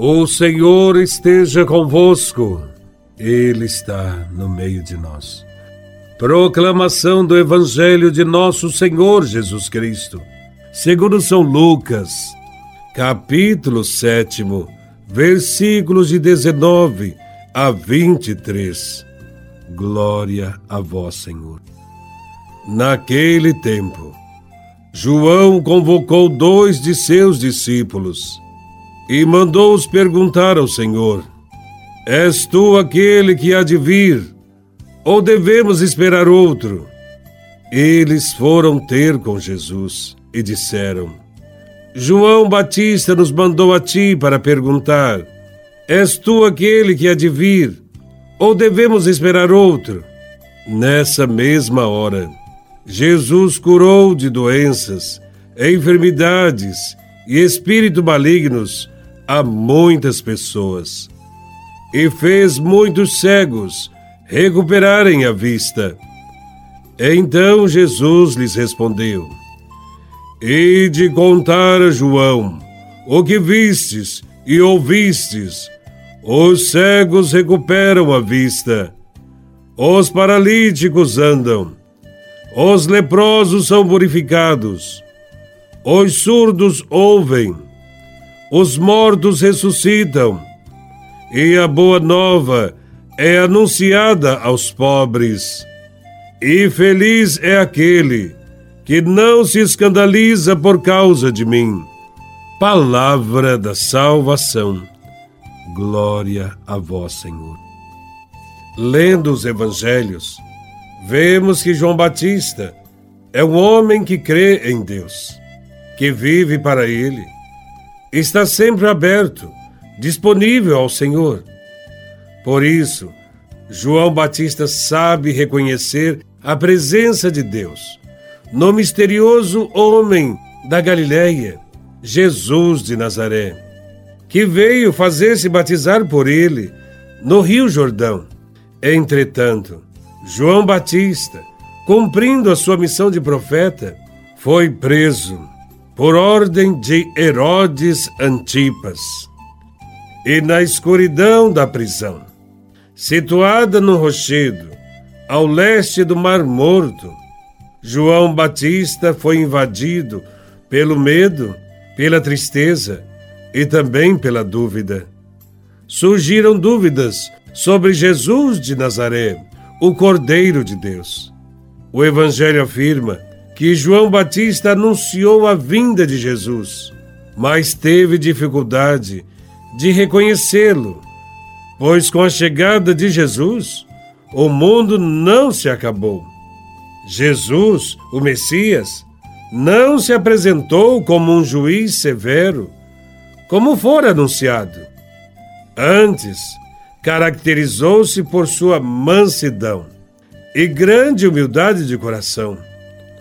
O Senhor esteja convosco, Ele está no meio de nós. Proclamação do Evangelho de Nosso Senhor Jesus Cristo, segundo São Lucas, capítulo 7, versículos de 19 a 23. Glória a Vós, Senhor. Naquele tempo, João convocou dois de seus discípulos e mandou-os perguntar ao Senhor: És tu aquele que há de vir, ou devemos esperar outro? Eles foram ter com Jesus e disseram: João Batista nos mandou a ti para perguntar: És tu aquele que há de vir, ou devemos esperar outro? Nessa mesma hora, Jesus curou de doenças, enfermidades e espíritos malignos a muitas pessoas e fez muitos cegos recuperarem a vista. Então Jesus lhes respondeu: E de contar a João o que vistes e ouvistes, os cegos recuperam a vista, os paralíticos andam, os leprosos são purificados, os surdos ouvem os mortos ressuscitam, e a boa nova é anunciada aos pobres. E feliz é aquele que não se escandaliza por causa de mim. Palavra da salvação. Glória a vós, Senhor. Lendo os evangelhos, vemos que João Batista é um homem que crê em Deus, que vive para ele está sempre aberto, disponível ao Senhor. Por isso, João Batista sabe reconhecer a presença de Deus no misterioso homem da Galileia, Jesus de Nazaré, que veio fazer-se batizar por ele no Rio Jordão. Entretanto, João Batista, cumprindo a sua missão de profeta, foi preso por ordem de Herodes Antipas. E na escuridão da prisão, situada no rochedo, ao leste do Mar Morto, João Batista foi invadido pelo medo, pela tristeza e também pela dúvida. Surgiram dúvidas sobre Jesus de Nazaré, o Cordeiro de Deus. O Evangelho afirma que João Batista anunciou a vinda de Jesus, mas teve dificuldade de reconhecê-lo, pois com a chegada de Jesus, o mundo não se acabou. Jesus, o Messias, não se apresentou como um juiz severo, como fora anunciado. Antes, caracterizou-se por sua mansidão e grande humildade de coração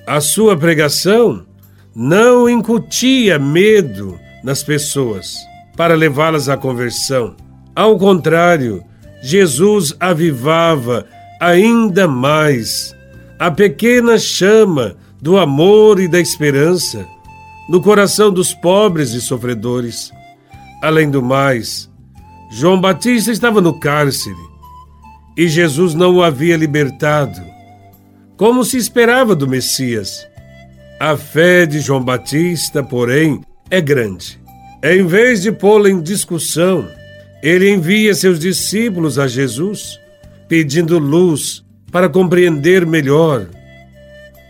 a sua pregação não incutia medo nas pessoas para levá-las à conversão. Ao contrário, Jesus avivava ainda mais a pequena chama do amor e da esperança no coração dos pobres e sofredores. Além do mais, João Batista estava no cárcere e Jesus não o havia libertado como se esperava do Messias. A fé de João Batista, porém, é grande. Em vez de pô-la em discussão, ele envia seus discípulos a Jesus, pedindo luz para compreender melhor.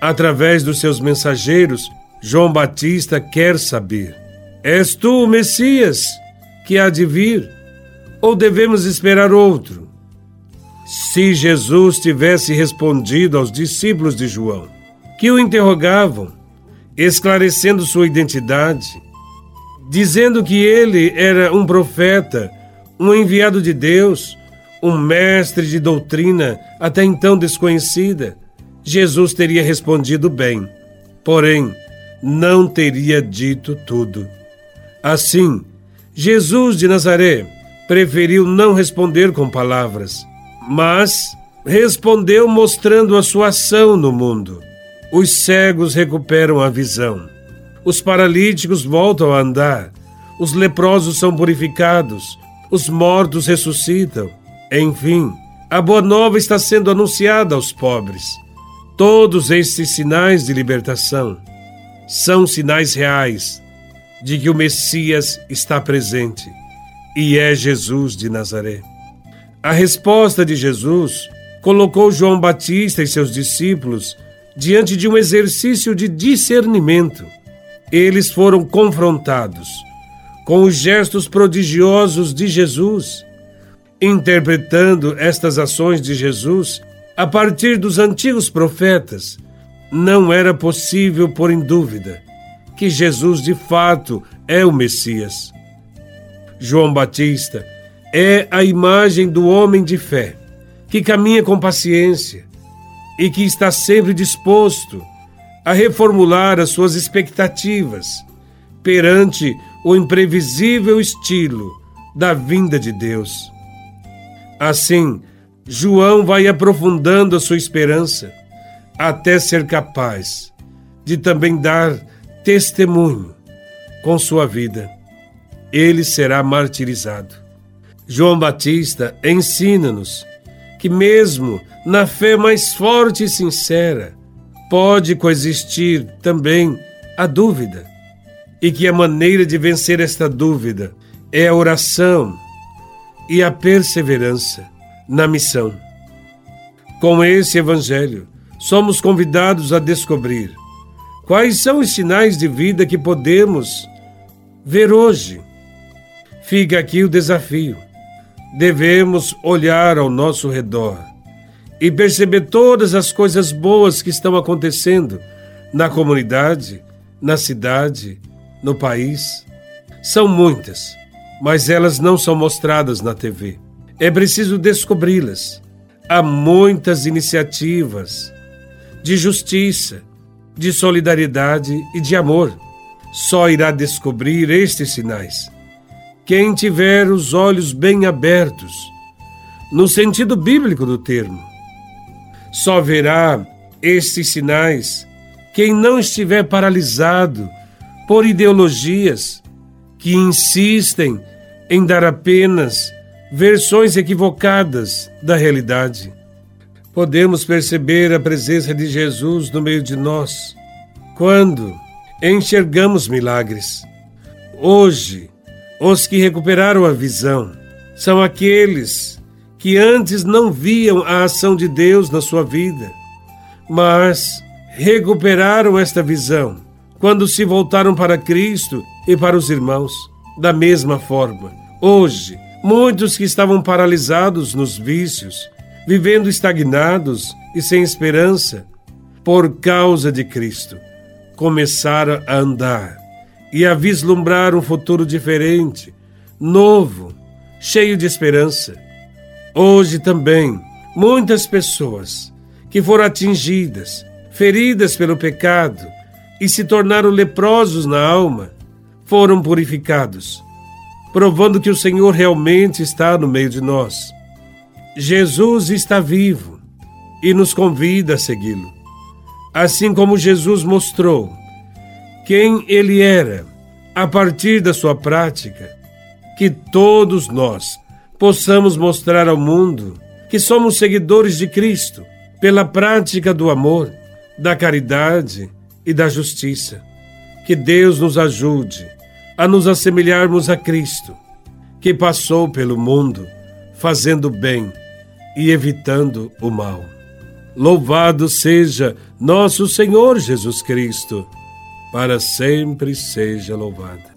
Através dos seus mensageiros, João Batista quer saber: És tu o Messias que há de vir? Ou devemos esperar outro? Se Jesus tivesse respondido aos discípulos de João, que o interrogavam, esclarecendo sua identidade, dizendo que ele era um profeta, um enviado de Deus, um mestre de doutrina até então desconhecida, Jesus teria respondido bem, porém, não teria dito tudo. Assim, Jesus de Nazaré preferiu não responder com palavras mas respondeu mostrando a sua ação no mundo. Os cegos recuperam a visão. Os paralíticos voltam a andar. os leprosos são purificados, os mortos ressuscitam. Enfim, a boa nova está sendo anunciada aos pobres. Todos estes sinais de libertação são sinais reais de que o Messias está presente e é Jesus de Nazaré. A resposta de Jesus colocou João Batista e seus discípulos diante de um exercício de discernimento. Eles foram confrontados com os gestos prodigiosos de Jesus, interpretando estas ações de Jesus a partir dos antigos profetas. Não era possível pôr em dúvida que Jesus de fato é o Messias. João Batista é a imagem do homem de fé, que caminha com paciência e que está sempre disposto a reformular as suas expectativas perante o imprevisível estilo da vinda de Deus. Assim, João vai aprofundando a sua esperança até ser capaz de também dar testemunho com sua vida. Ele será martirizado. João Batista ensina-nos que, mesmo na fé mais forte e sincera, pode coexistir também a dúvida, e que a maneira de vencer esta dúvida é a oração e a perseverança na missão. Com esse Evangelho, somos convidados a descobrir quais são os sinais de vida que podemos ver hoje. Fica aqui o desafio devemos olhar ao nosso redor e perceber todas as coisas boas que estão acontecendo na comunidade, na cidade, no país. São muitas, mas elas não são mostradas na TV. É preciso descobri-las. Há muitas iniciativas de justiça, de solidariedade e de amor. Só irá descobrir estes sinais quem tiver os olhos bem abertos, no sentido bíblico do termo. Só verá estes sinais quem não estiver paralisado por ideologias que insistem em dar apenas versões equivocadas da realidade. Podemos perceber a presença de Jesus no meio de nós quando enxergamos milagres. Hoje, os que recuperaram a visão são aqueles que antes não viam a ação de Deus na sua vida, mas recuperaram esta visão quando se voltaram para Cristo e para os irmãos. Da mesma forma, hoje, muitos que estavam paralisados nos vícios, vivendo estagnados e sem esperança, por causa de Cristo, começaram a andar e a vislumbrar um futuro diferente, novo, cheio de esperança. Hoje também, muitas pessoas que foram atingidas, feridas pelo pecado e se tornaram leprosos na alma, foram purificados, provando que o Senhor realmente está no meio de nós. Jesus está vivo e nos convida a segui-lo. Assim como Jesus mostrou quem ele era a partir da sua prática, que todos nós possamos mostrar ao mundo que somos seguidores de Cristo pela prática do amor, da caridade e da justiça. Que Deus nos ajude a nos assemelharmos a Cristo, que passou pelo mundo fazendo bem e evitando o mal. Louvado seja nosso Senhor Jesus Cristo para sempre seja louvada.